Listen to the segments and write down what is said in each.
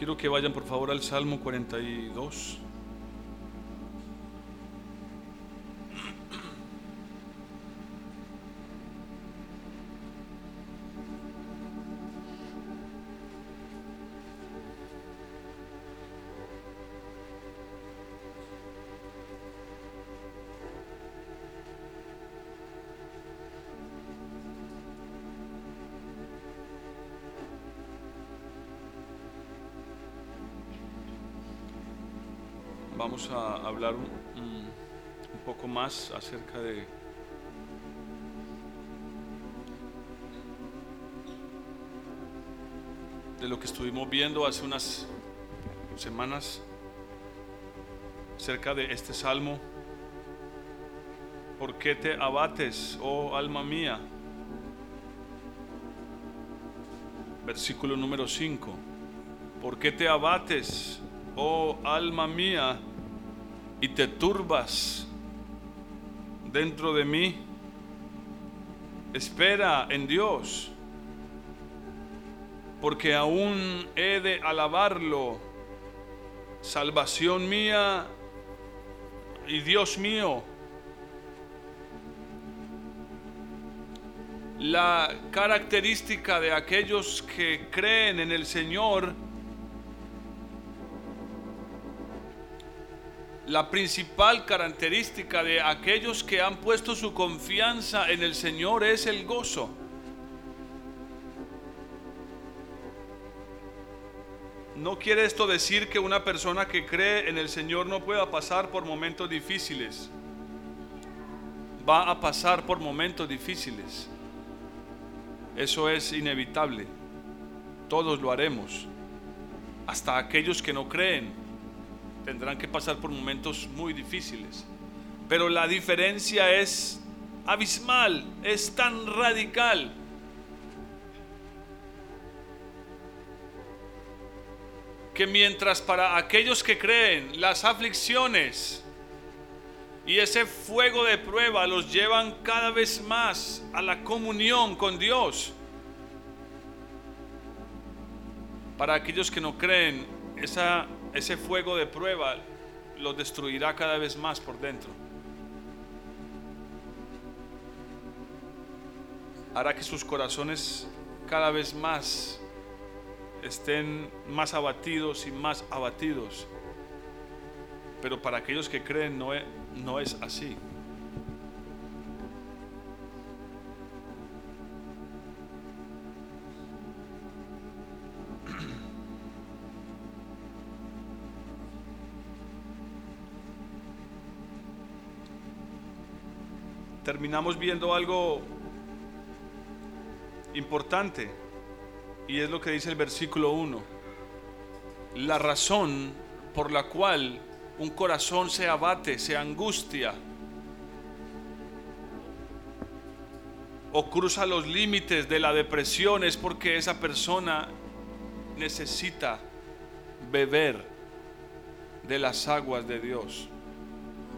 Quiero que vayan por favor al Salmo 42. A hablar un poco más acerca de de lo que estuvimos viendo hace unas semanas acerca de este salmo. ¿Por qué te abates, oh alma mía? Versículo número 5. ¿Por qué te abates, oh alma mía, y te turbas dentro de mí? Espera en Dios, porque aún he de alabarlo, salvación mía y Dios mío. La característica de aquellos que creen en el Señor, la principal característica de aquellos que han puesto su confianza en el Señor es el gozo. No quiere esto decir que una persona que cree en el Señor no pueda pasar por momentos difíciles. Va a pasar por momentos difíciles. Eso es inevitable. Todos lo haremos. Hasta aquellos que no creen tendrán que pasar por momentos muy difíciles. Pero la diferencia es abismal, es tan radical. Que mientras para aquellos que creen las aflicciones y ese fuego de prueba los llevan cada vez más a la comunión con Dios. Para aquellos que no creen, esa, ese fuego de prueba los destruirá cada vez más por dentro. Hará que sus corazones cada vez más estén más abatidos y más abatidos. Pero para aquellos que creen no es, no es así. Terminamos viendo algo importante y es lo que dice el versículo 1. La razón por la cual un corazón se abate, se angustia o cruza los límites de la depresión es porque esa persona necesita beber de las aguas de Dios.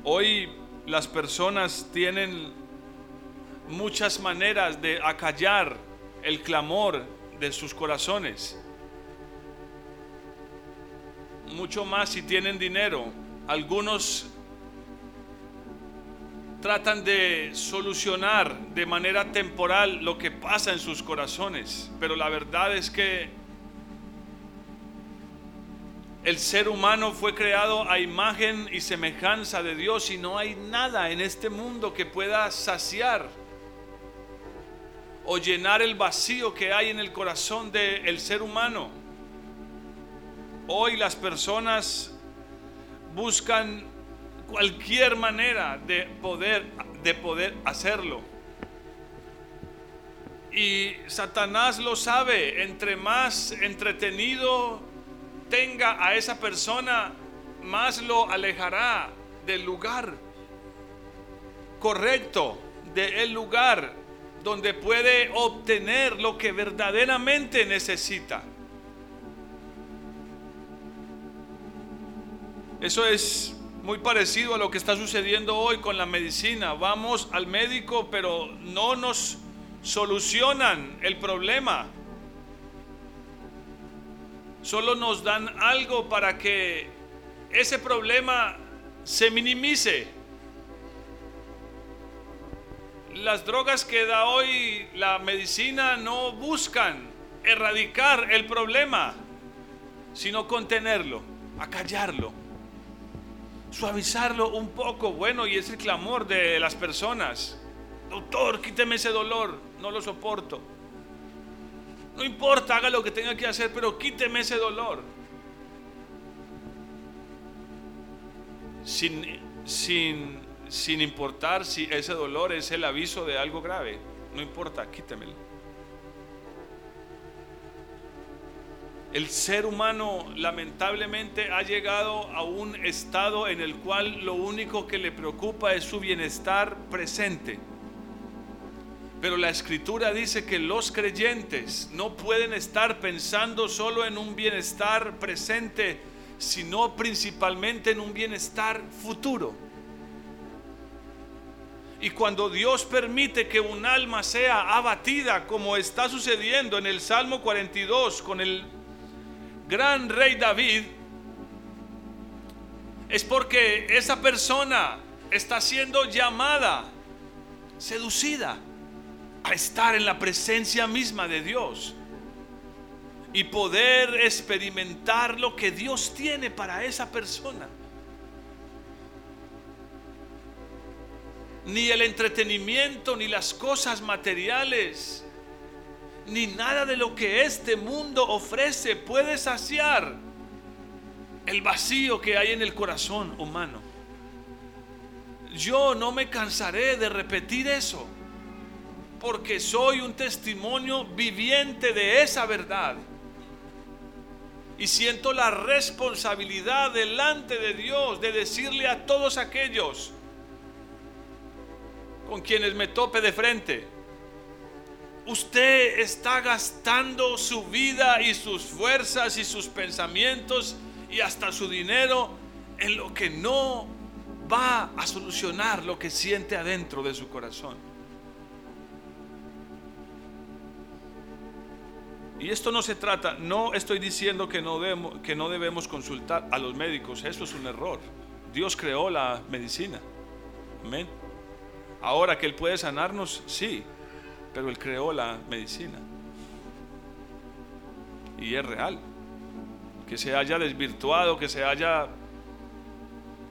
Hoy las personas tienen muchas maneras de acallar el clamor de sus corazones. Mucho más si tienen dinero. Algunos tratan de solucionar de manera temporal lo que pasa en sus corazones, pero la verdad es que el ser humano fue creado a imagen y semejanza de Dios y no hay nada en este mundo que pueda saciar o llenar el vacío que hay en el corazón del ser humano. Hoy las personas buscan cualquier manera de poder, de poder hacerlo. Y Satanás lo sabe, entre más entretenido tenga a esa persona, más lo alejará del lugar correcto, del lugar donde puede obtener lo que verdaderamente necesita. Eso es muy parecido a lo que está sucediendo hoy con la medicina. Vamos al médico, pero no nos solucionan el problema. solo nos dan algo para que ese problema se minimice. Las drogas que da hoy la medicina no buscan erradicar el problema, sino contenerlo, acallarlo, suavizarlo un poco. Bueno, y es el clamor de las personas. Doctor, quíteme ese dolor, no lo soporto. No importa, haga lo que tenga que hacer, pero quíteme ese dolor. Sin, sin, sin importar si ese dolor es el aviso de algo grave. No importa, quítemelo. El ser humano lamentablemente ha llegado a un estado en el cual lo único que le preocupa es su bienestar presente. Pero la escritura dice que los creyentes no pueden estar pensando solo en un bienestar presente, sino principalmente en un bienestar futuro. Y cuando Dios permite que un alma sea abatida, como está sucediendo en el Salmo 42 con el gran rey David, es porque esa persona está siendo llamada, seducida, a estar en la presencia misma de Dios y poder experimentar lo que Dios tiene para esa persona. Ni el entretenimiento, ni las cosas materiales ni nada de lo que este mundo ofrece puede saciar el vacío que hay en el corazón humano. Yo no me cansaré de repetir eso, porque soy un testimonio viviente de esa verdad. Y siento la responsabilidad delante de Dios de decirle a todos aquellos con quienes me tope de frente, usted está gastando su vida y sus fuerzas y sus pensamientos y hasta su dinero en lo que no va a solucionar lo que siente adentro de su corazón. Y esto no se trata, no estoy diciendo que no, debemos, que no debemos consultar a los médicos, eso es un error. Dios creó la medicina. Amén. Ahora que Él puede sanarnos, sí, pero Él creó la medicina. Y es real. Que se haya desvirtuado, que se haya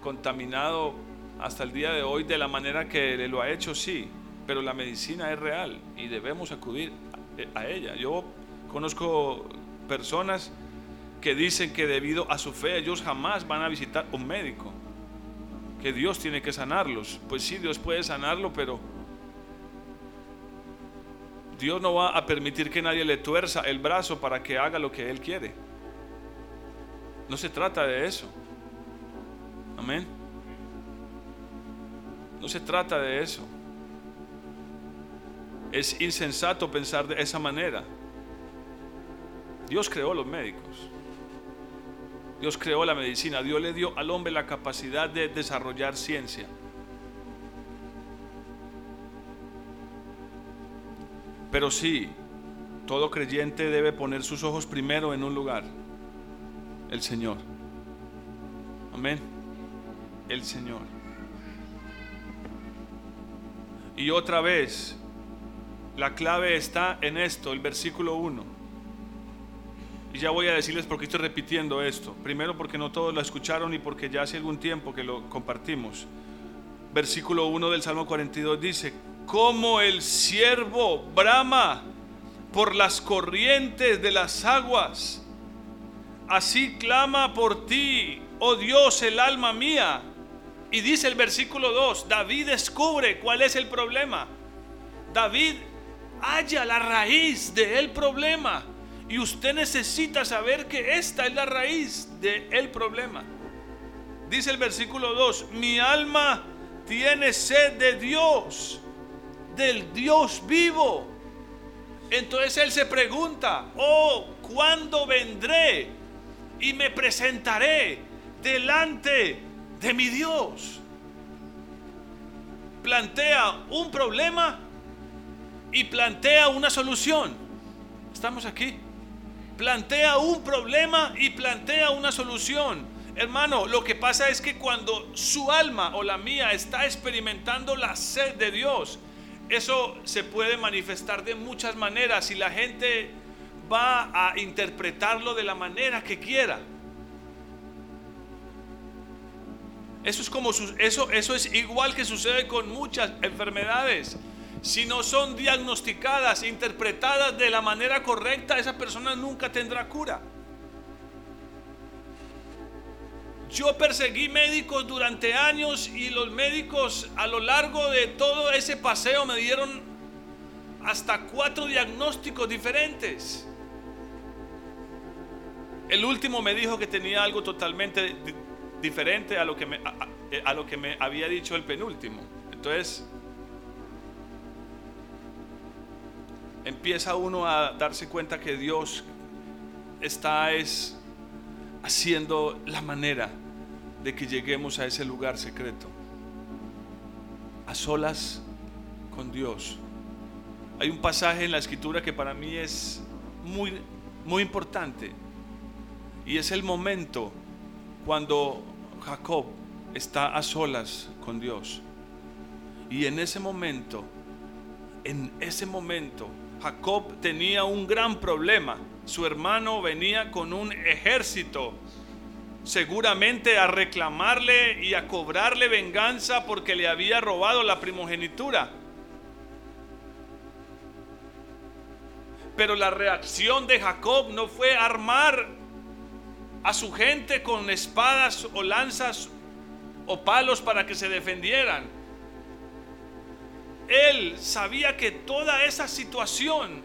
contaminado hasta el día de hoy de la manera que lo ha hecho, sí, pero la medicina es real y debemos acudir a ella. Yo conozco personas que dicen que debido a su fe ellos jamás van a visitar un médico, que Dios tiene que sanarlos. Pues sí, Dios puede sanarlo, pero Dios no va a permitir que nadie le tuerza el brazo para que haga lo que Él quiere. No se trata de eso. Amén. No se trata de eso. Es insensato pensar de esa manera. Dios creó los médicos. Dios creó la medicina. Dios le dio al hombre la capacidad de desarrollar ciencia. Pero sí, todo creyente debe poner sus ojos primero en un lugar, el Señor. Amén. El Señor. Y otra vez, la clave está en esto, el versículo 1. Y ya voy a decirles por qué estoy repitiendo esto. Primero porque no todos lo escucharon y porque ya hace algún tiempo que lo compartimos. Versículo 1 del Salmo 42 dice, como el siervo brama por las corrientes de las aguas. Así clama por ti, oh Dios, el alma mía. Y dice el versículo 2, David descubre cuál es el problema. David halla la raíz del problema. Y usted necesita saber que esta es la raíz del problema. Dice el versículo 2, mi alma tiene sed de Dios del Dios vivo. Entonces él se pregunta, oh, ¿cuándo vendré y me presentaré delante de mi Dios? Plantea un problema y plantea una solución. Estamos aquí. Plantea un problema y plantea una solución. Hermano, lo que pasa es que cuando su alma o la mía está experimentando la sed de Dios, eso se puede manifestar de muchas maneras y la gente va a interpretarlo de la manera que quiera. Eso es como eso, eso es igual que sucede con muchas enfermedades. Si no son diagnosticadas, interpretadas de la manera correcta, esa persona nunca tendrá cura. Yo perseguí médicos durante años y los médicos a lo largo de todo ese paseo me dieron hasta cuatro diagnósticos diferentes. El último me dijo que tenía algo totalmente diferente a lo que me, a, lo que me había dicho el penúltimo. Entonces, empieza uno a darse cuenta que Dios está es haciendo la manera de que lleguemos a ese lugar secreto. A solas con Dios. Hay un pasaje en la escritura que para mí es muy muy importante y es el momento cuando Jacob está a solas con Dios. Y en ese momento, en ese momento, Jacob tenía un gran problema. Su hermano venía con un ejército, seguramente a reclamarle y a cobrarle venganza porque le había robado la primogenitura. Pero la reacción de Jacob no fue armar a su gente con espadas o lanzas o palos para que se defendieran. Él sabía que toda esa situación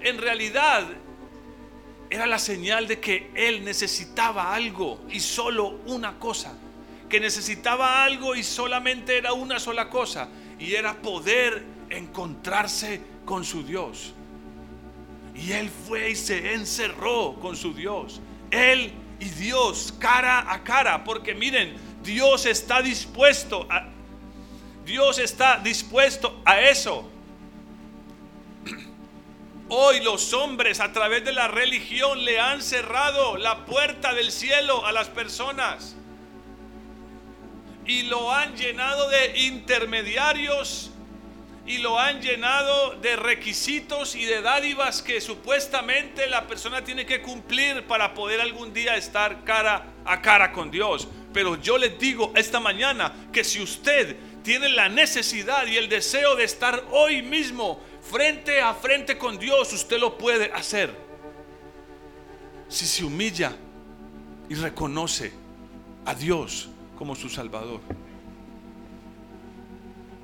en realidad era la señal de que él necesitaba algo y solo una cosa. Que necesitaba algo y solamente era una sola cosa. Y era poder encontrarse con su Dios. Y él fue y se encerró con su Dios. Él y Dios cara a cara, porque miren, Dios está dispuesto a Dios está dispuesto a eso. Hoy los hombres a través de la religión le han cerrado la puerta del cielo a las personas y lo han llenado de intermediarios y lo han llenado de requisitos y de dádivas que supuestamente la persona tiene que cumplir para poder algún día estar cara a cara con Dios. Pero yo les digo esta mañana que si usted tiene la necesidad y el deseo de estar hoy mismo frente a frente con Dios, usted lo puede hacer. Si se humilla y reconoce a Dios como su Salvador.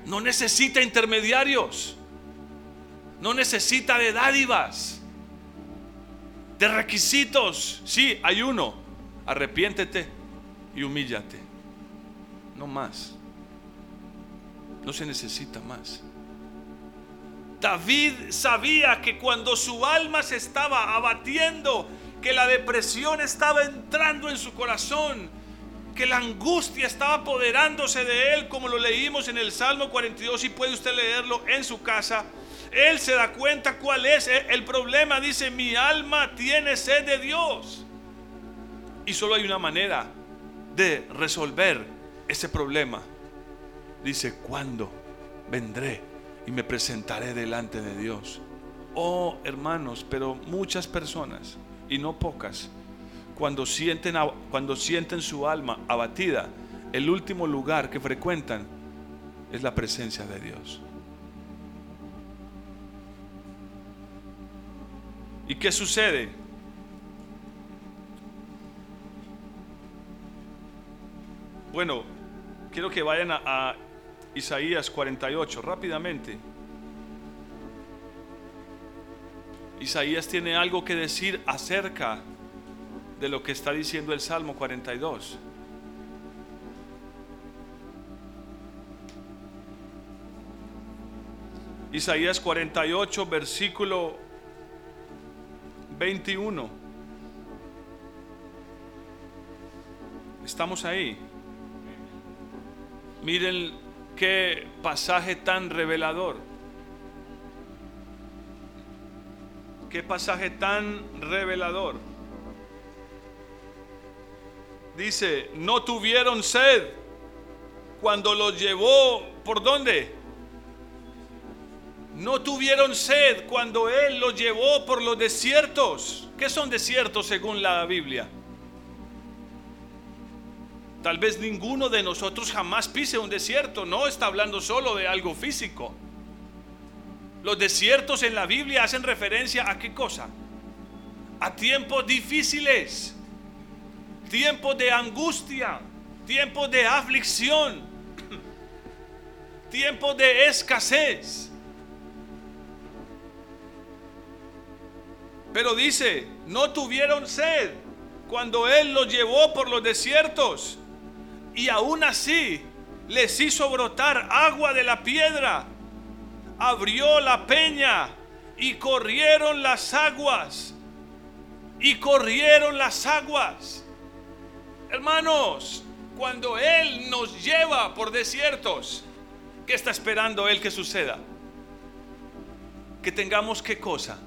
No necesita intermediarios. No necesita de dádivas. De requisitos. Sí, hay uno. Arrepiéntete y humíllate. No más. No se necesita más. David sabía que cuando su alma se estaba abatiendo, que la depresión estaba entrando en su corazón, que la angustia estaba apoderándose de él, como lo leímos en el Salmo 42, y puede usted leerlo en su casa. Él se da cuenta cuál es el problema. Dice, mi alma tiene sed de Dios. Y solo hay una manera de resolver ese problema. Dice, ¿cuándo vendré y me presentaré delante de Dios? Oh, hermanos, pero muchas personas, y no pocas, cuando sienten, cuando sienten su alma abatida, el último lugar que frecuentan es la presencia de Dios. ¿Y qué sucede? Bueno, quiero que vayan a, a Isaías 48 rápidamente. Isaías tiene algo que decir acerca de lo que está diciendo el Salmo 42. Isaías 48, versículo 21. Estamos ahí. Miren qué pasaje tan revelador. Qué pasaje tan revelador. Dice, no tuvieron sed cuando los llevó, ¿por dónde? No tuvieron sed cuando Él los llevó por los desiertos. ¿Qué son desiertos según la Biblia? Tal vez ninguno de nosotros jamás pise un desierto. No está hablando solo de algo físico. Los desiertos en la Biblia hacen referencia a qué cosa? A tiempos difíciles, tiempos de angustia, tiempos de aflicción, tiempos de escasez. Pero dice, no tuvieron sed cuando Él los llevó por los desiertos y aún así les hizo brotar agua de la piedra. Abrió la peña y corrieron las aguas. Y corrieron las aguas. Hermanos, cuando Él nos lleva por desiertos, ¿qué está esperando Él que suceda? Que tengamos qué cosa?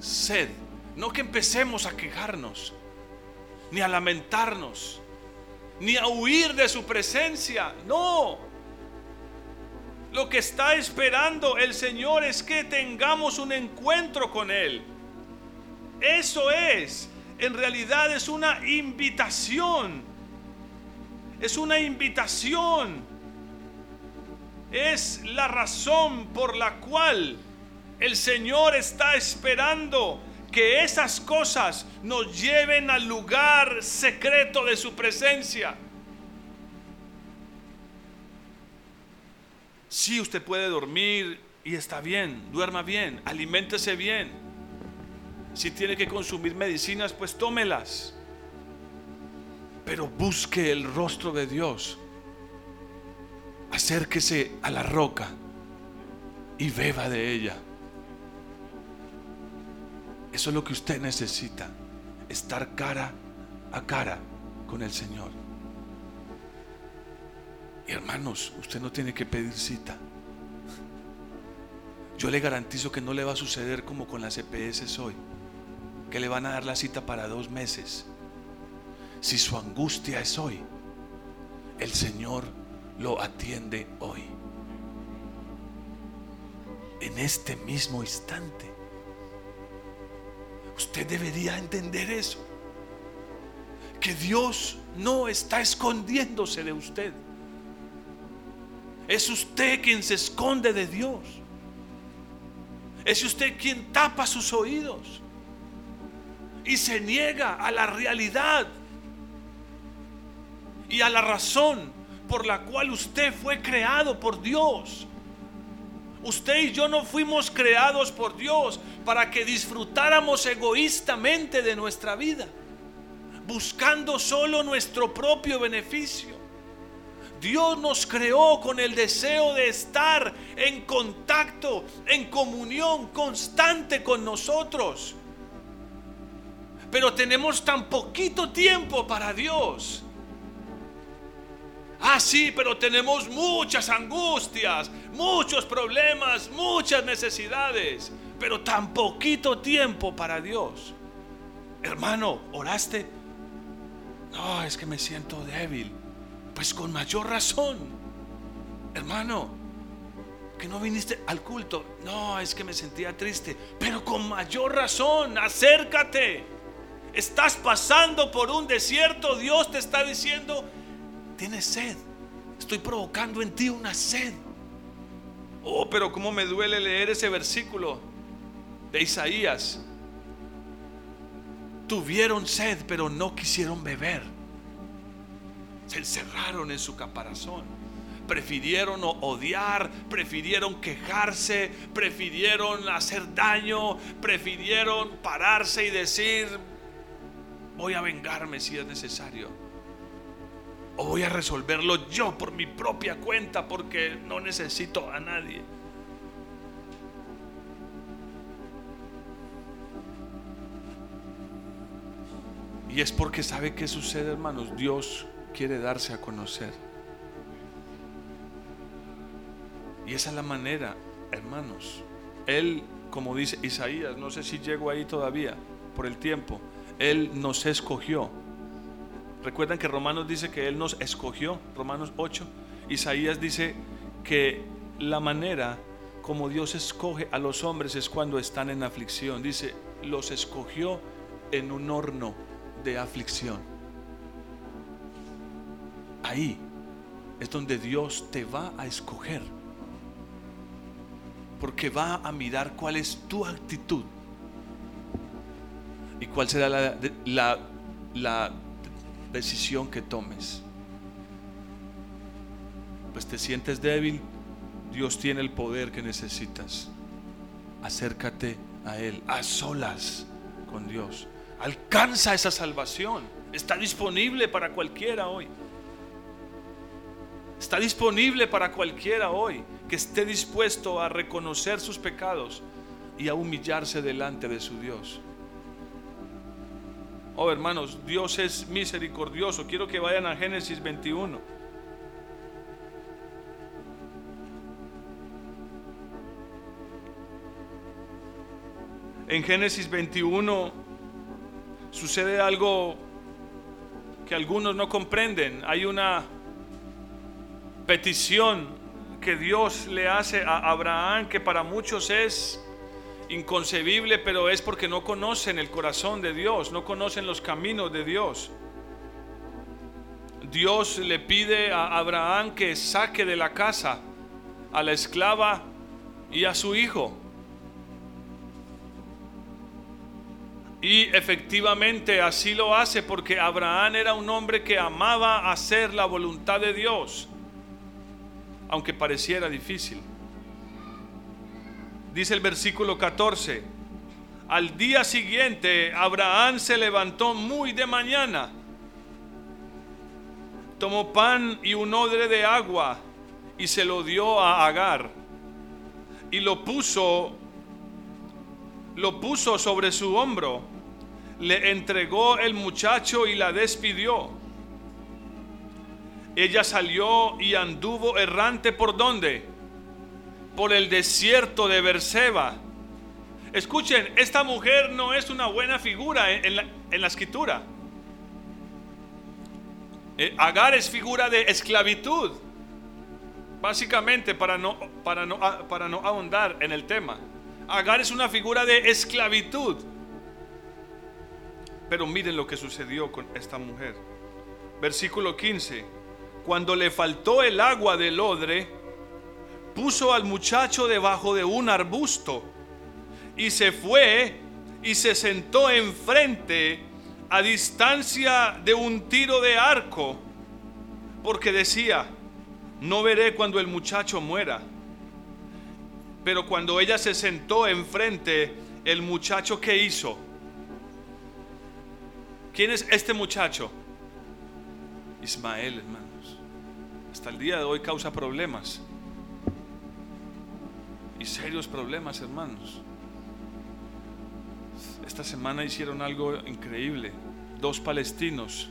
Sed. No que empecemos a quejarnos, ni a lamentarnos ni a huir de su presencia. No. Lo que está esperando el Señor es que tengamos un encuentro con Él. Eso es, en realidad es una invitación. Es una invitación. Es la razón por la cual el Señor está esperando que esas cosas nos lleven al lugar secreto de su presencia. Si usted puede dormir y está bien, duerma bien, aliméntese bien. Si tiene que consumir medicinas, pues tómelas. Pero busque el rostro de Dios. Acérquese a la roca y beba de ella. Eso es lo que usted necesita, estar cara a cara con el Señor. Y hermanos, usted no tiene que pedir cita. Yo le garantizo que no le va a suceder como con las EPS hoy, que le van a dar la cita para dos meses. Si su angustia es hoy, el Señor lo atiende hoy. En este mismo instante. Usted debería entender eso. Que Dios no está escondiéndose de usted. Es usted quien se esconde de Dios. Es usted quien tapa sus oídos y se niega a la realidad y a la razón por la cual usted fue creado por Dios. Usted y yo no fuimos creados por Dios para que disfrutáramos egoístamente de nuestra vida, buscando solo nuestro propio beneficio. Dios nos creó con el deseo de estar en contacto, en comunión constante con nosotros. Pero tenemos tan poquito tiempo para Dios Ah, sí, pero tenemos muchas angustias, muchos problemas, muchas necesidades, pero tan poquito tiempo para Dios. Hermano, ¿oraste? No, es que me siento débil. Pues con mayor razón. Hermano, que no viniste al culto. No, es que me sentía triste. Pero con mayor razón, acércate. Estás pasando por un desierto. Dios te está diciendo, Tienes sed. Estoy provocando en ti una sed. Oh, pero cómo me duele leer ese versículo de Isaías. Tuvieron sed, pero no quisieron beber. Se encerraron en su caparazón. Prefirieron odiar, prefirieron quejarse, prefirieron hacer daño, prefirieron pararse y decir, voy a vengarme si es necesario. O voy a resolverlo yo por mi propia cuenta porque no necesito a nadie. Y es porque sabe qué sucede, hermanos. Dios quiere darse a conocer. Y esa es la manera, hermanos. Él como dice Isaías, no sé si llego ahí todavía por el tiempo, Él nos escogió. Recuerdan que Romanos dice que Él nos escogió, Romanos 8. Isaías dice que la manera como Dios escoge a los hombres es cuando están en aflicción. Dice, los escogió en un horno de aflicción. Ahí es donde Dios te va a escoger. Porque va a mirar cuál es tu actitud y cuál será la, la, decisión que tomes. Pues te sientes débil, Dios tiene el poder que necesitas. Acércate a Él, a solas con Dios. Alcanza esa salvación. Está disponible para cualquiera hoy. Está disponible para cualquiera hoy que esté dispuesto a reconocer sus pecados y a humillarse delante de su Dios. Oh hermanos, Dios es misericordioso. Quiero que vayan a Génesis 21. en Génesis 21 sucede algo que algunos no comprenden. Hay una petición que Dios le hace a Abraham que para muchos es inconcebible, pero es porque no conocen el corazón de Dios, no conocen los caminos de Dios. Dios le pide a Abraham que saque de la casa a la esclava y a su hijo. Y efectivamente así lo hace porque Abraham era un hombre que amaba hacer la voluntad de Dios, aunque pareciera difícil. Dice el versículo 14, al día siguiente Abraham se levantó muy de mañana, tomó pan y un odre de agua y se lo dio a Agar y lo puso lo puso sobre su hombro le entregó el muchacho y la despidió. Ella salió y anduvo errante por dónde? Por el desierto de Berseba. Escuchen, esta mujer no es una buena figura en, la, escritura. Eh, Agar es figura de esclavitud. Básicamente, para no, para, no, para no ahondar en el tema. Agar es una figura de esclavitud. Pero miren lo que sucedió con esta mujer. Versículo 15. Cuando le faltó el agua del odre, puso al muchacho debajo de un arbusto y se fue y se sentó enfrente a distancia de un tiro de arco, porque decía, no veré cuando el muchacho muera. Pero cuando ella se sentó enfrente, el muchacho que hizo, ¿Quién es este muchacho? Ismael, hermanos. Hasta el día de hoy causa problemas. Serios problemas, hermanos. Esta semana hicieron algo increíble. Dos palestinos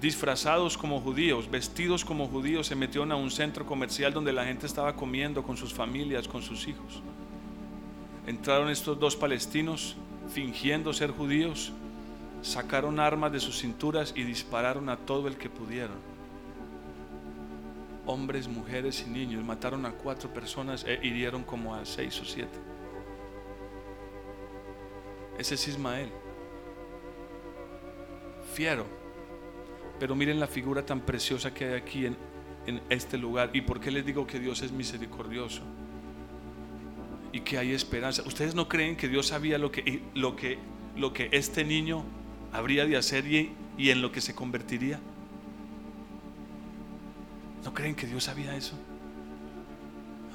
disfrazados como judíos, vestidos como judíos, se metieron a un centro comercial donde la gente estaba comiendo con sus familias, con sus hijos. Entraron estos dos palestinos fingiendo ser judíos sacaron armas de sus cinturas y dispararon a todo el que pudieron. Hombres, mujeres y niños mataron a cuatro personas e hirieron como a seis o siete. Ese es Ismael. Fiero. Pero miren la figura tan preciosa que hay aquí en, en este lugar. ¿Y por qué les digo que Dios es misericordioso? Y que hay esperanza. ¿Ustedes no creen que Dios sabía lo que, lo que, lo que este niño habría de hacer y, en lo que se convertiría? ¿No creen que Dios sabía eso?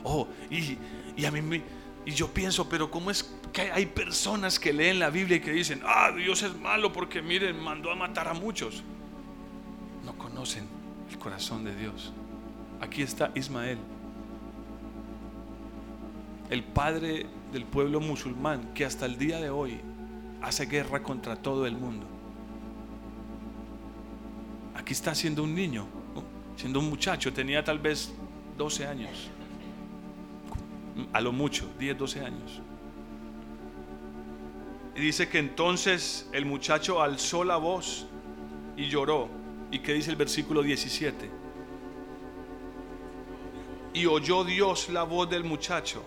Oh, y, y a mí y yo pienso, pero ¿cómo es que hay personas que leen la Biblia y que dicen, ah, Dios es malo porque miren, mandó a matar a muchos? No conocen el corazón de Dios. Aquí está Ismael, el padre del pueblo musulmán que hasta el día de hoy hace guerra contra todo el mundo. Aquí está siendo un niño, siendo un muchacho, tenía tal vez 12 años. a lo mucho, 10, 12 años. Y dice que entonces el muchacho alzó la voz y lloró. ¿Y qué dice el versículo 17? Y oyó Dios la voz del muchacho.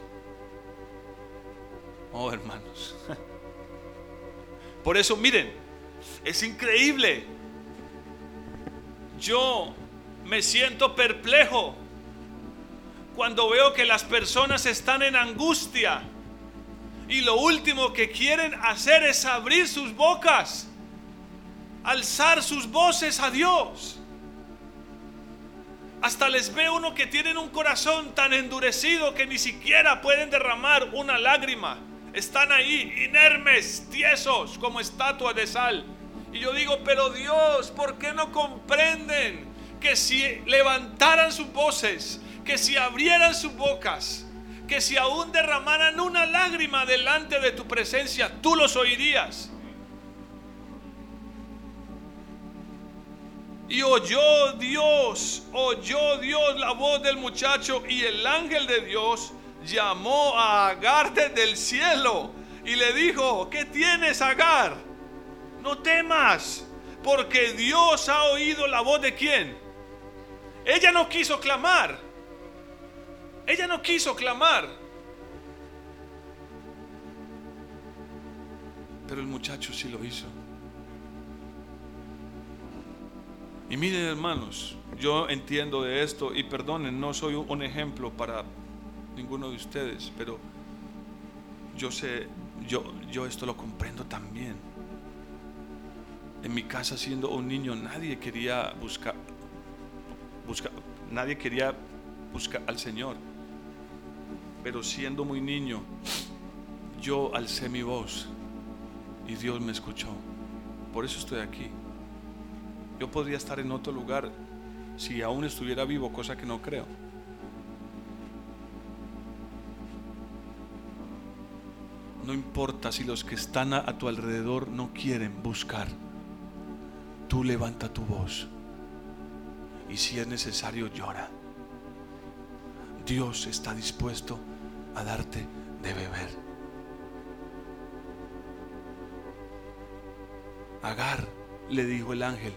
Oh, hermanos. Por eso, miren, es increíble. Yo me siento perplejo cuando veo que las personas están en angustia y lo último que quieren hacer es abrir sus bocas, alzar sus voces a Dios. Hasta les ve uno que tienen un corazón tan endurecido que ni siquiera pueden derramar una lágrima. Están ahí inermes, tiesos, como estatuas de sal. Y yo digo, pero Dios, ¿por qué no comprenden que si levantaran sus voces, que si abrieran sus bocas, que si aún derramaran una lágrima delante de tu presencia, tú los oirías? Y oyó Dios, oyó Dios la voz del muchacho y el ángel de Dios llamó a Agar desde el cielo y le dijo, ¿qué tienes Agar? No temas, porque Dios ha oído la voz de quién. Ella no quiso clamar. Ella no quiso clamar. Pero el muchacho sí lo hizo. Y miren hermanos, yo entiendo de esto y perdonen, no soy un ejemplo para ninguno de ustedes, pero yo sé, yo, yo esto lo comprendo también. En mi casa siendo un niño nadie quería buscar, buscar nadie quería buscar al Señor. Pero siendo muy niño, yo alcé mi voz y Dios me escuchó. Por eso estoy aquí. Yo podría estar en otro lugar si aún estuviera vivo, cosa que no creo. No importa si los que están a, tu alrededor no quieren buscar. Tú levanta tu voz. Y si es necesario, llora. Dios está dispuesto a darte de beber. Agar, le dijo el ángel,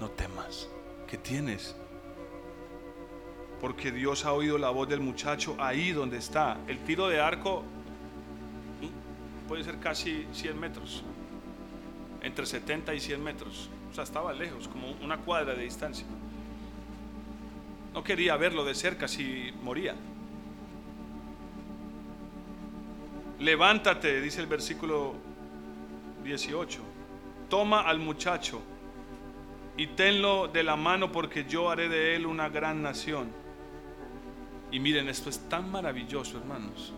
no temas, ¿qué tienes? Porque Dios ha oído la voz del muchacho ahí donde está. El tiro de arco puede ser casi 100 metros, entre 70 y 100 metros. O sea, estaba lejos, como una cuadra de distancia. No quería verlo de cerca si moría. Levántate, dice el versículo 18. Toma al muchacho y tenlo de la mano porque yo haré de él una gran nación. Y miren, esto es tan maravilloso, hermanos,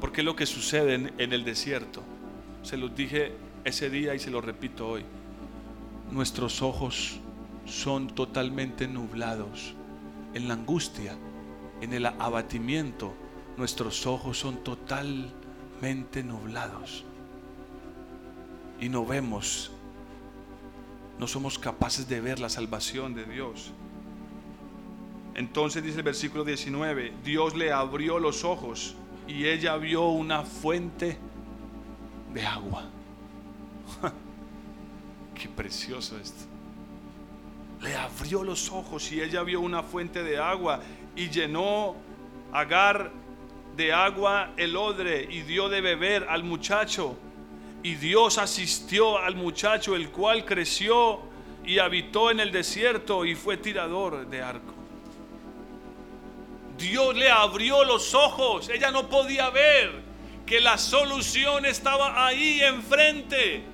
porque es lo que sucede en, en el desierto. Se los dije ese día y se lo repito hoy. Nuestros ojos son totalmente nublados en la angustia, en el abatimiento. Nuestros ojos son totalmente nublados y no vemos no somos capaces de ver la salvación de Dios. Entonces dice el versículo 19, Dios le abrió los ojos y ella vio una fuente de agua. Qué precioso esto. Le abrió los ojos y ella vio una fuente de agua y llenó Agar de agua el odre y dio de beber al muchacho. Y Dios asistió al muchacho, el cual creció y habitó en el desierto y fue tirador de arco. Dios le abrió los ojos, ella no podía ver que la solución estaba ahí enfrente.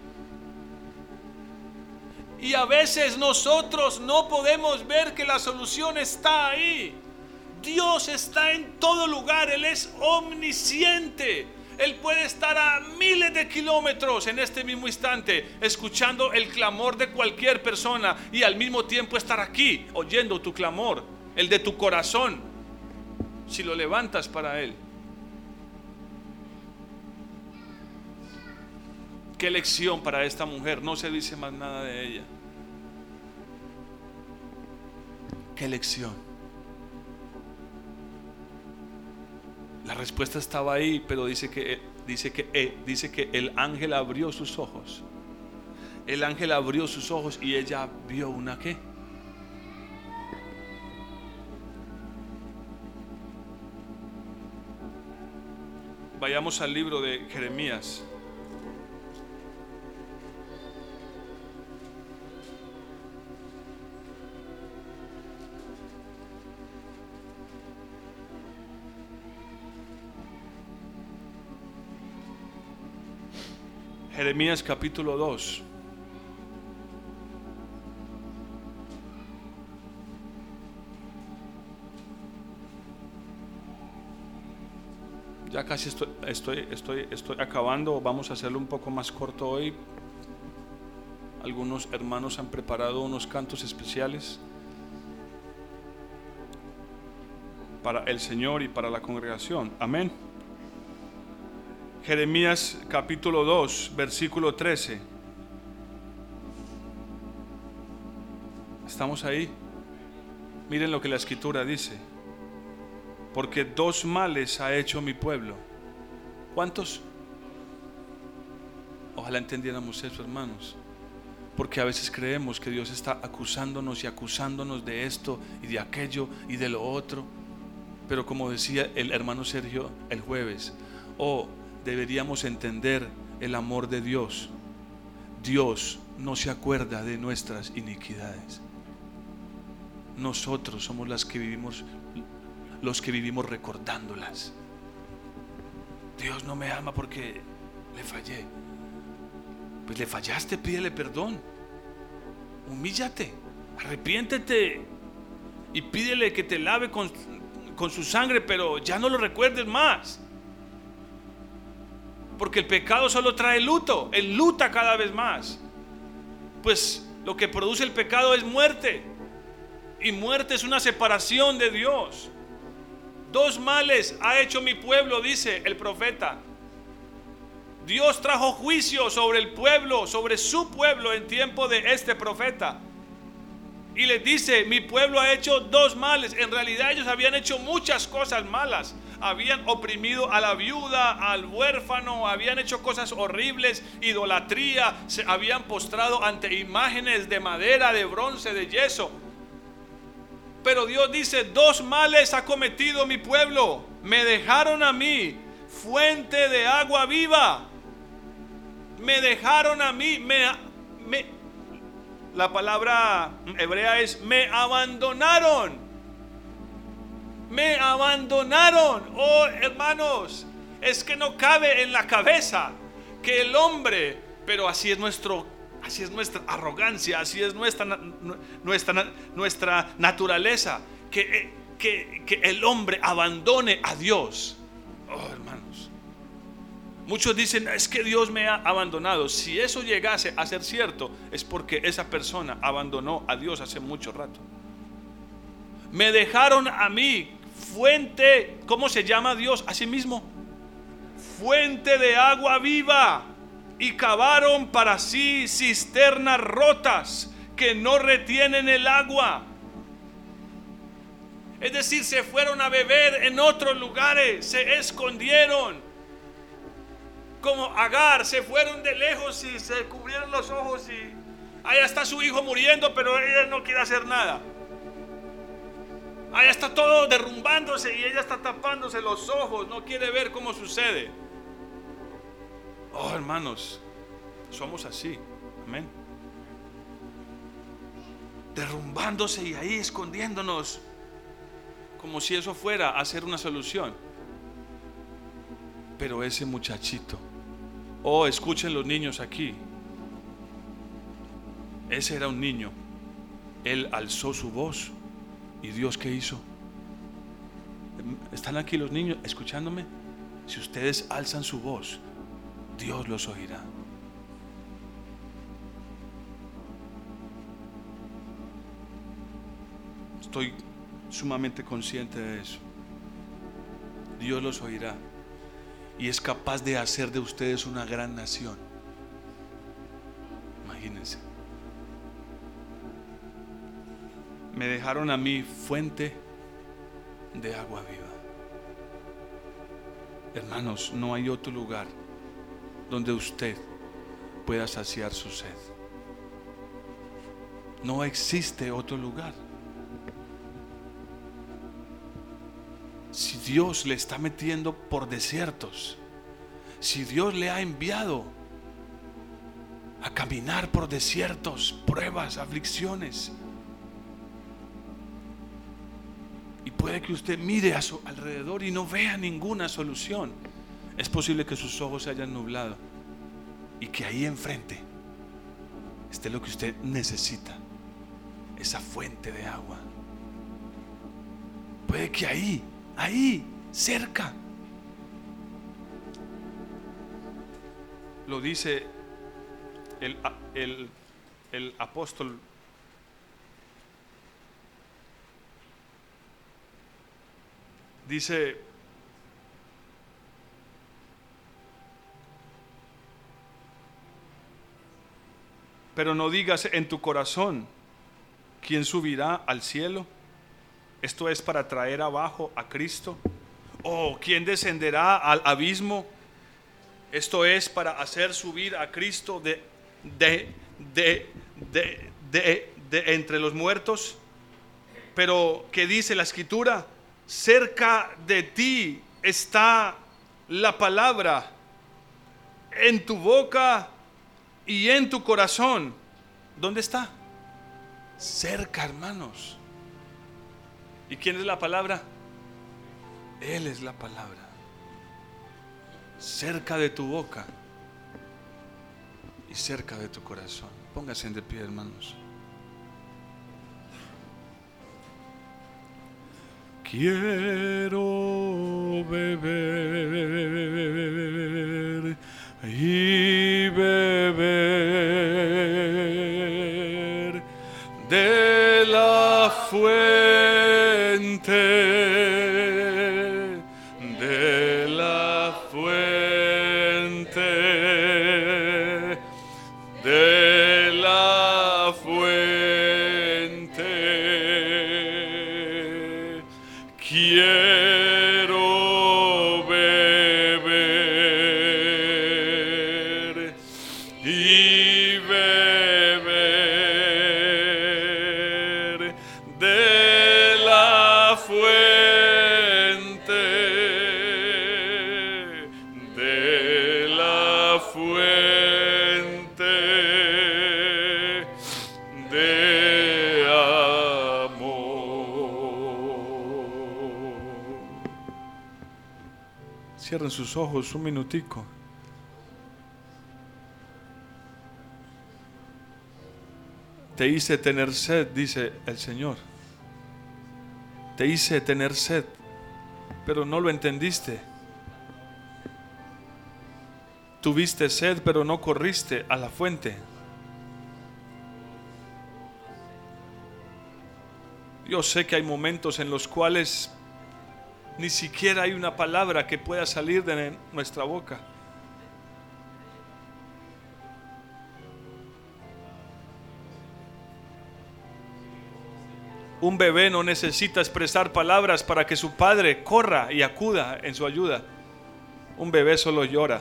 Y a veces nosotros no podemos ver que la solución está ahí. Dios está en todo lugar, Él es omnisciente. Él puede estar a miles de kilómetros en este mismo instante, escuchando el clamor de cualquier persona y al mismo tiempo estar aquí, oyendo tu clamor, el de tu corazón, si lo levantas para Él. Qué lección para esta mujer, no se dice más nada de ella. Qué lección. La respuesta estaba ahí, pero dice que, dice que, eh, dice que el ángel abrió sus ojos. El ángel abrió sus ojos y ella vio una qué. Vayamos al libro de Jeremías. Jeremías capítulo 2. Ya casi estoy, estoy, estoy, estoy acabando, vamos a hacerlo un poco más corto hoy. Algunos hermanos han preparado unos cantos especiales para el Señor y para la congregación. Amén. Jeremías capítulo 2, versículo 13. ¿Estamos ahí? Miren lo que la escritura dice porque dos males ha hecho mi pueblo. ¿Cuántos? Ojalá entendiéramos eso, hermanos. Porque a veces creemos que Dios está acusándonos y acusándonos de esto y de aquello y de lo otro. Pero como decía el hermano Sergio el jueves, oh, deberíamos entender el amor de Dios. Dios no se acuerda de nuestras iniquidades. Nosotros somos las que vivimos los que vivimos recordándolas. Dios no me ama porque le fallé. Pues le fallaste, pídele perdón. Humíllate, arrepiéntete y pídele que te lave con, con su sangre, pero ya no lo recuerdes más. Porque el pecado solo trae luto, el luta cada vez más. Pues lo que produce el pecado es muerte. Y muerte es una separación de Dios. Dos males ha hecho mi pueblo, dice el profeta. Dios trajo juicio sobre el pueblo, sobre su pueblo en tiempo de este profeta. Y les dice, mi pueblo ha hecho dos males. En realidad ellos habían hecho muchas cosas malas. Habían oprimido a la viuda, al huérfano, habían hecho cosas horribles, idolatría, se habían postrado ante imágenes de madera, de bronce, de yeso. Pero Dios dice, dos males ha cometido mi pueblo. Me dejaron a mí fuente de agua viva. Me dejaron a mí, me, la palabra hebrea es me abandonaron. Me abandonaron. Oh, hermanos, es que no cabe en la cabeza que el hombre, pero así es nuestro Así es nuestra arrogancia, así es nuestra, nuestra, nuestra naturaleza, que, eh, que, que el hombre abandone a Dios. Oh, hermanos. Muchos dicen, es que Dios me ha abandonado. Si eso llegase a ser cierto, es porque esa persona abandonó a Dios hace mucho rato. Me dejaron a mí fuente, ¿cómo se llama Dios a sí mismo? Fuente de agua viva y cavaron para sí cisternas rotas que no retienen el agua. Es decir, se fueron a beber en otros lugares, se escondieron. Como Agar, se fueron de lejos y se cubrieron los ojos y allá está su hijo muriendo, pero ella no quiere hacer nada. Allá está todo derrumbándose y ella está tapándose los ojos, no quiere ver cómo sucede. Oh, hermanos, somos así. Amén. Derrumbándose y ahí escondiéndonos como si eso fuera a ser una solución. Pero ese muchachito, oh, escuchen los niños aquí. Ese era un niño. Él alzó su voz. ¿Y Dios qué hizo? ¿Están aquí los niños escuchándome? Si ustedes alzan su voz, Dios los oirá. Estoy sumamente consciente de eso. Dios los oirá y es capaz de hacer de ustedes una gran nación. Imagínense. Me dejaron a mí fuente de agua viva. Hermanos, no hay otro lugar donde usted pueda saciar su sed. No existe otro lugar. Si Dios le está metiendo por desiertos, si Dios le ha enviado a caminar por desiertos, pruebas, aflicciones, que usted mire a su alrededor y no vea ninguna solución, es posible que sus ojos se hayan nublado y que ahí enfrente esté lo que usted necesita, esa fuente de agua. Puede que ahí, ahí, cerca. Lo dice el, el, el apóstol dice Pero no digas en tu corazón, ¿quién subirá al cielo? Esto es para traer abajo a Cristo. ¿O quién descenderá al abismo? Esto es para hacer subir a Cristo de, de, de, de, de entre los muertos. Pero, ¿qué dice la escritura? Cerca de ti está la palabra, en tu boca y en tu corazón. ¿Dónde está? Cerca, hermanos. ¿Y quién es la palabra? Él es la palabra. Cerca de tu boca y cerca de tu corazón. Póngase de pie, hermanos. Quiero beber y beber de la fuente. Sus ojos un minutico. Te hice tener sed, dice el Señor. Te hice tener sed, pero no lo entendiste. Tuviste sed, pero no corriste a la fuente. Yo sé que hay momentos en los cuales ni siquiera hay una palabra que pueda salir de nuestra boca. Un bebé no necesita expresar palabras para que su padre corra y acuda en su ayuda. Un bebé solo llora.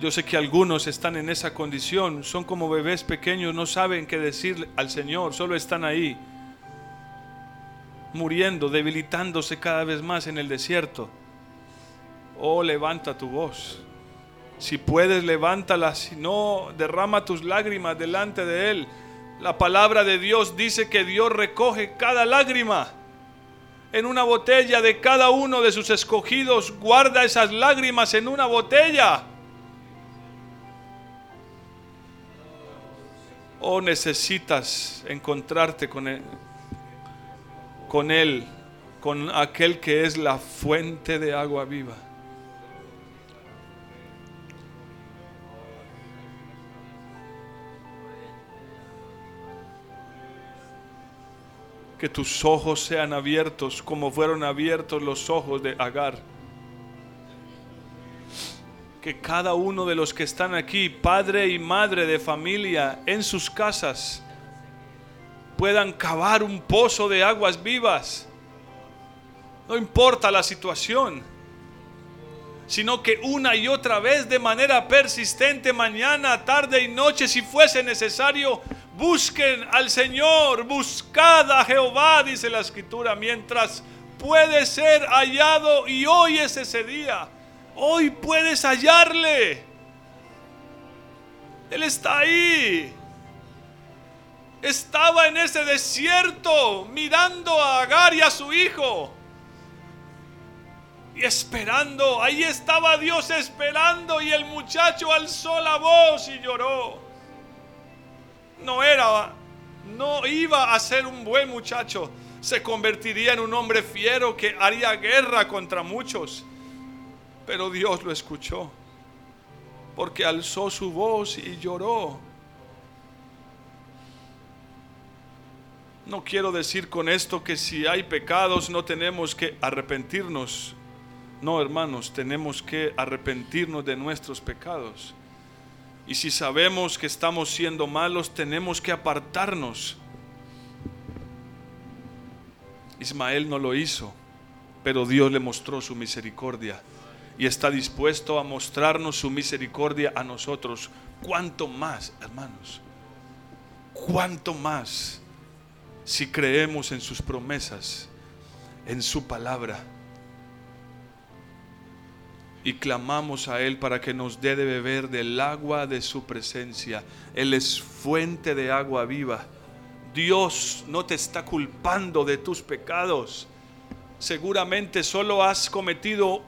Yo sé que algunos están en esa condición, son como bebés pequeños, no saben qué decir al Señor, solo están ahí muriendo, debilitándose cada vez más en el desierto. Oh, levanta tu voz. Si puedes, levántala. Si no, derrama tus lágrimas delante de Él. La palabra de Dios dice que Dios recoge cada lágrima en una botella de cada uno de sus escogidos. Guarda esas lágrimas en una botella. Oh, necesitas encontrarte con Él con Él, con aquel que es la fuente de agua viva. Que tus ojos sean abiertos como fueron abiertos los ojos de Agar. Que cada uno de los que están aquí, padre y madre de familia, en sus casas, puedan cavar un pozo de aguas vivas No importa la situación, sino que una y otra vez de manera persistente, mañana, tarde y noche, si fuese necesario, busquen al Señor, buscad a Jehová, dice la escritura, mientras puede ser hallado y hoy es ese día. Hoy puedes hallarle. Él está ahí. Estaba en ese desierto mirando a Agar y a su hijo. Y esperando. Ahí estaba Dios esperando y el muchacho alzó la voz y lloró. No era, no iba a ser un buen muchacho. Se convertiría en un hombre fiero que haría guerra contra muchos pero Dios lo escuchó, porque alzó su voz y lloró. No quiero decir con esto que si hay pecados no tenemos que arrepentirnos. No, hermanos, tenemos que arrepentirnos de nuestros pecados. Y si sabemos que estamos siendo malos, tenemos que apartarnos. Ismael no lo hizo, pero Dios le mostró su misericordia y está dispuesto a mostrarnos su misericordia a nosotros. ¿Cuánto más, hermanos? ¿Cuánto más si creemos en sus promesas, en su palabra? Y clamamos a Él para que nos dé de beber del agua de su presencia. Él es fuente de agua viva. Dios no te está culpando de tus pecados. Seguramente solo has cometido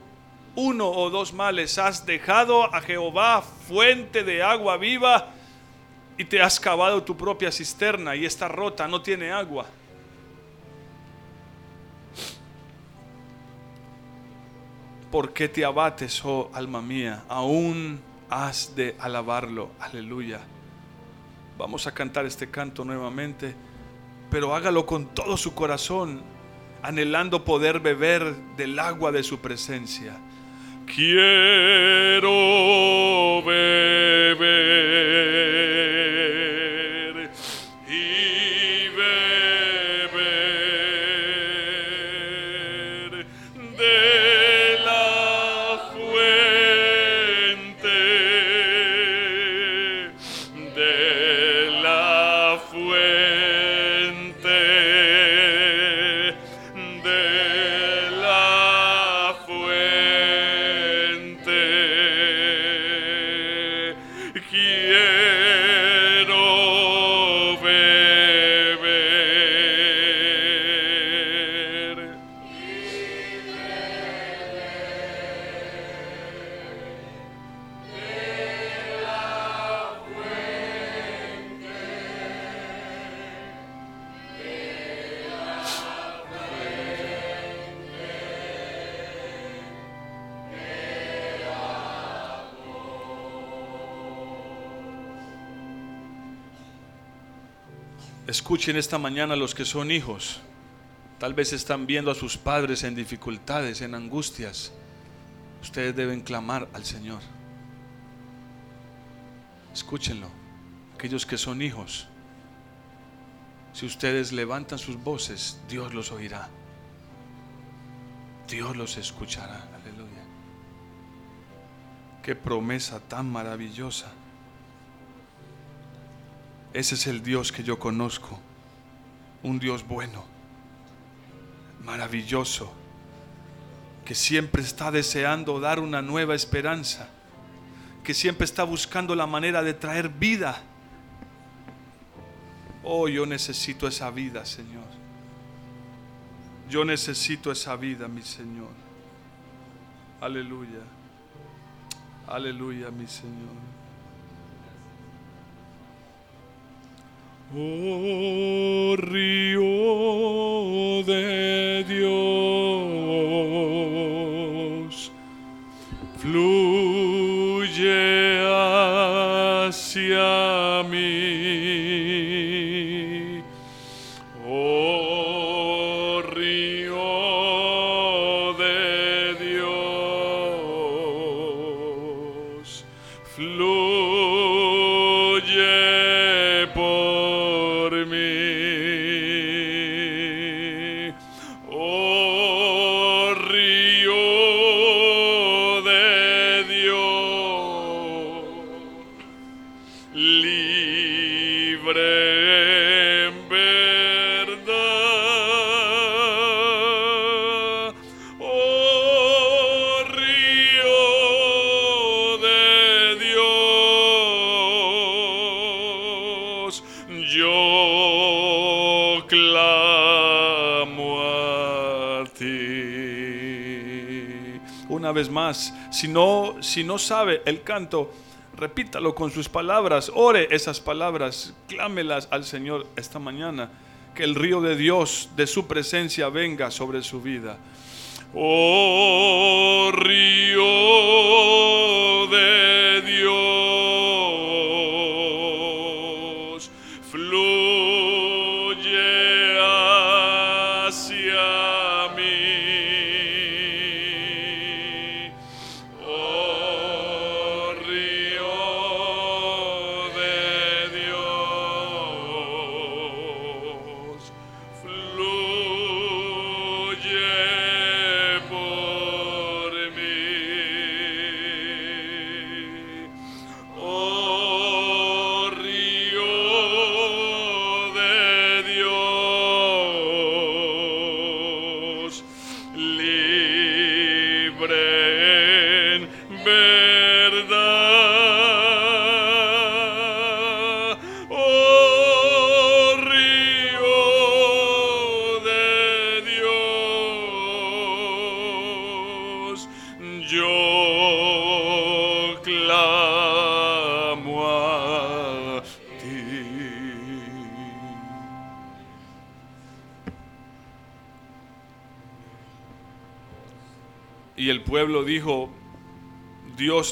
uno o dos males, has dejado a Jehová fuente de agua viva y te has cavado tu propia cisterna y está rota, no tiene agua. ¿Por qué te abates, oh alma mía? Aún has de alabarlo. Aleluya. Vamos a cantar este canto nuevamente, pero hágalo con todo su corazón, anhelando poder beber del agua de su presencia. Quiero beber Escuchen esta mañana los que son hijos. Tal vez están viendo a sus padres en dificultades, en angustias. Ustedes deben clamar al Señor. Escúchenlo. Aquellos que son hijos. Si ustedes levantan sus voces, Dios los oirá. Dios los escuchará. Aleluya. Qué promesa tan maravillosa. Ese es el Dios que yo conozco. Un Dios bueno, maravilloso, que siempre está deseando dar una nueva esperanza, que siempre está buscando la manera de traer vida. Oh, yo necesito esa vida, Señor. Yo necesito esa vida, mi Señor. Aleluya. Aleluya, mi Señor. Oh río vez más, si no, si no sabe el canto, repítalo con sus palabras, ore esas palabras, clámelas al Señor esta mañana, que el río de Dios, de su presencia, venga sobre su vida. Oh río de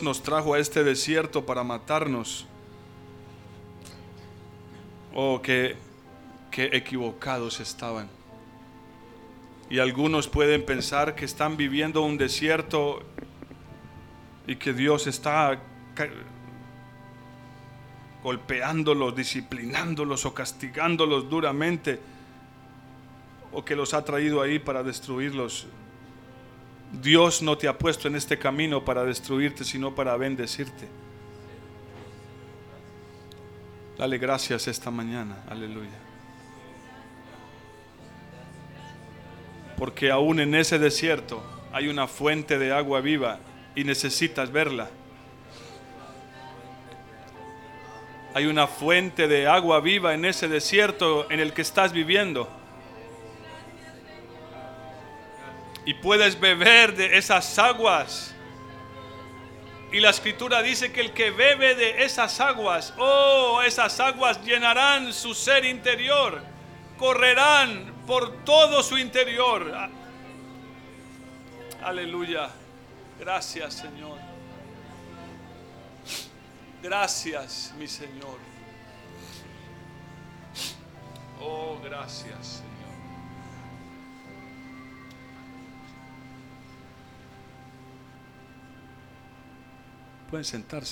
Nos trajo a este desierto para matarnos. Oh, qué, qué equivocados estaban. Y algunos pueden pensar que están viviendo un desierto y que Dios está golpeándolos, disciplinándolos o castigándolos duramente, o que los ha traído ahí para destruirlos. Dios no te ha puesto en este camino para destruirte, sino para bendecirte. Dale gracias esta mañana, aleluya. Porque aún en ese desierto hay una fuente de agua viva y necesitas verla. Hay una fuente de agua viva en ese desierto en el que estás viviendo. Y puedes beber de esas aguas. Y la escritura dice que el que bebe de esas aguas, oh, esas aguas llenarán su ser interior, correrán por todo su interior. Aleluya. Gracias, Señor. Gracias, mi Señor. Oh, gracias, Pueden sentarse.